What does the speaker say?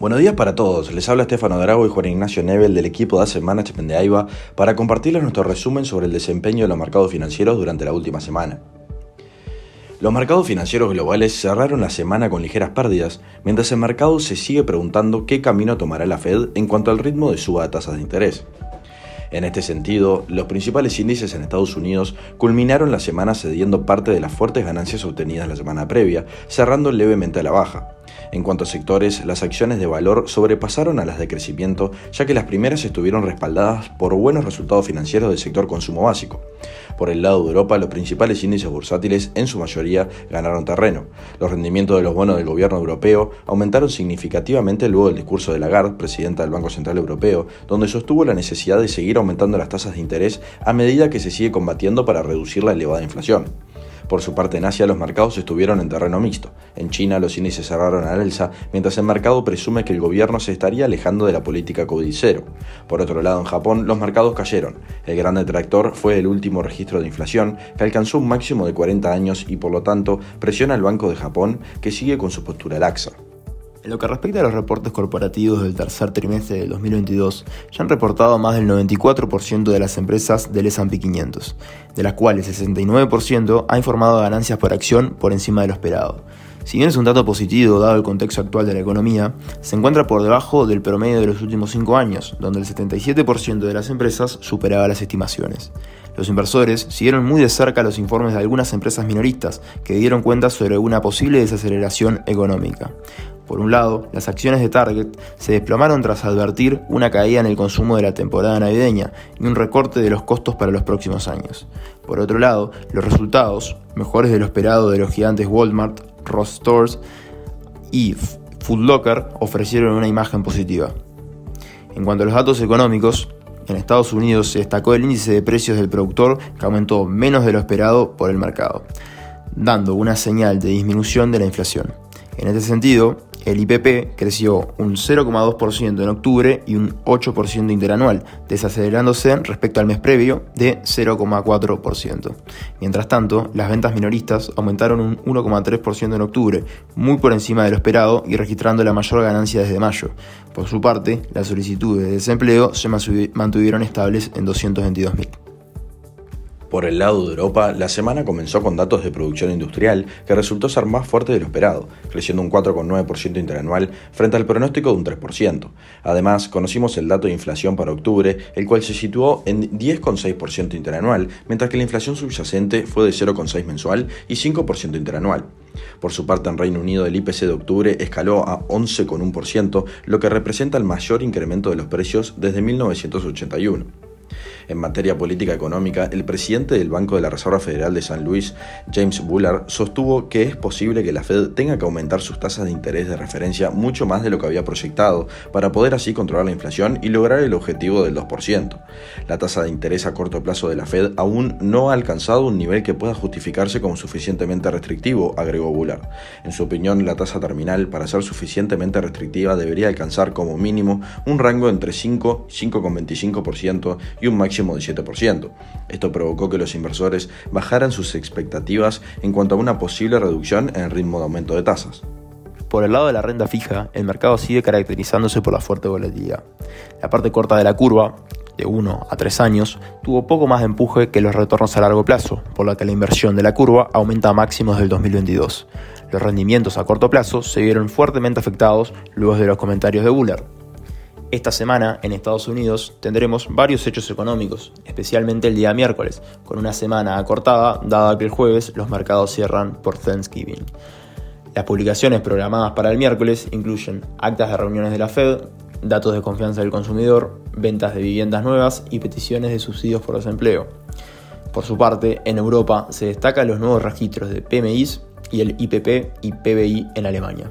Buenos días para todos, les habla Estefano Drago y Juan Ignacio Nebel del equipo de Asset Management de AIBA para compartirles nuestro resumen sobre el desempeño de los mercados financieros durante la última semana. Los mercados financieros globales cerraron la semana con ligeras pérdidas, mientras el mercado se sigue preguntando qué camino tomará la Fed en cuanto al ritmo de suba de tasas de interés. En este sentido, los principales índices en Estados Unidos culminaron la semana cediendo parte de las fuertes ganancias obtenidas la semana previa, cerrando levemente a la baja. En cuanto a sectores, las acciones de valor sobrepasaron a las de crecimiento, ya que las primeras estuvieron respaldadas por buenos resultados financieros del sector consumo básico. Por el lado de Europa, los principales índices bursátiles en su mayoría ganaron terreno. Los rendimientos de los bonos del gobierno europeo aumentaron significativamente luego del discurso de Lagarde, presidenta del Banco Central Europeo, donde sostuvo la necesidad de seguir aumentando las tasas de interés a medida que se sigue combatiendo para reducir la elevada inflación. Por su parte, en Asia los mercados estuvieron en terreno mixto. En China los índices cerraron al alza, mientras el mercado presume que el gobierno se estaría alejando de la política COVID-0. Por otro lado, en Japón los mercados cayeron. El gran detractor fue el último registro de inflación, que alcanzó un máximo de 40 años y por lo tanto presiona al Banco de Japón, que sigue con su postura laxa. En lo que respecta a los reportes corporativos del tercer trimestre del 2022, ya han reportado más del 94% de las empresas del S&P 500, de las cuales el 69% ha informado ganancias por acción por encima de lo esperado. Si bien es un dato positivo dado el contexto actual de la economía, se encuentra por debajo del promedio de los últimos 5 años, donde el 77% de las empresas superaba las estimaciones. Los inversores siguieron muy de cerca los informes de algunas empresas minoristas que dieron cuenta sobre una posible desaceleración económica. Por un lado, las acciones de Target se desplomaron tras advertir una caída en el consumo de la temporada navideña y un recorte de los costos para los próximos años. Por otro lado, los resultados, mejores de lo esperado de los gigantes Walmart, Ross Stores y Food Locker, ofrecieron una imagen positiva. En cuanto a los datos económicos, en Estados Unidos se destacó el índice de precios del productor que aumentó menos de lo esperado por el mercado, dando una señal de disminución de la inflación. En este sentido, el IPP creció un 0,2% en octubre y un 8% interanual, desacelerándose respecto al mes previo de 0,4%. Mientras tanto, las ventas minoristas aumentaron un 1,3% en octubre, muy por encima de lo esperado y registrando la mayor ganancia desde mayo. Por su parte, las solicitudes de desempleo se mantuvieron estables en 222.000. Por el lado de Europa, la semana comenzó con datos de producción industrial que resultó ser más fuerte de lo esperado, creciendo un 4,9% interanual frente al pronóstico de un 3%. Además, conocimos el dato de inflación para octubre, el cual se situó en 10,6% interanual, mientras que la inflación subyacente fue de 0,6% mensual y 5% interanual. Por su parte, en Reino Unido el IPC de octubre escaló a 11,1%, lo que representa el mayor incremento de los precios desde 1981. En materia política económica, el presidente del Banco de la Reserva Federal de San Luis, James Bullard, sostuvo que es posible que la Fed tenga que aumentar sus tasas de interés de referencia mucho más de lo que había proyectado, para poder así controlar la inflación y lograr el objetivo del 2%. La tasa de interés a corto plazo de la Fed aún no ha alcanzado un nivel que pueda justificarse como suficientemente restrictivo, agregó Bullard. En su opinión, la tasa terminal, para ser suficientemente restrictiva, debería alcanzar como mínimo un rango entre 5 y 5,25% y un máximo de 7%. Esto provocó que los inversores bajaran sus expectativas en cuanto a una posible reducción en el ritmo de aumento de tasas. Por el lado de la renta fija, el mercado sigue caracterizándose por la fuerte volatilidad. La parte corta de la curva, de 1 a 3 años, tuvo poco más de empuje que los retornos a largo plazo, por lo que la inversión de la curva aumenta a máximos del 2022. Los rendimientos a corto plazo se vieron fuertemente afectados luego de los comentarios de Bullard, esta semana en Estados Unidos tendremos varios hechos económicos, especialmente el día miércoles, con una semana acortada, dada que el jueves los mercados cierran por Thanksgiving. Las publicaciones programadas para el miércoles incluyen actas de reuniones de la Fed, datos de confianza del consumidor, ventas de viviendas nuevas y peticiones de subsidios por desempleo. Por su parte, en Europa se destacan los nuevos registros de PMIs y el IPP y PBI en Alemania.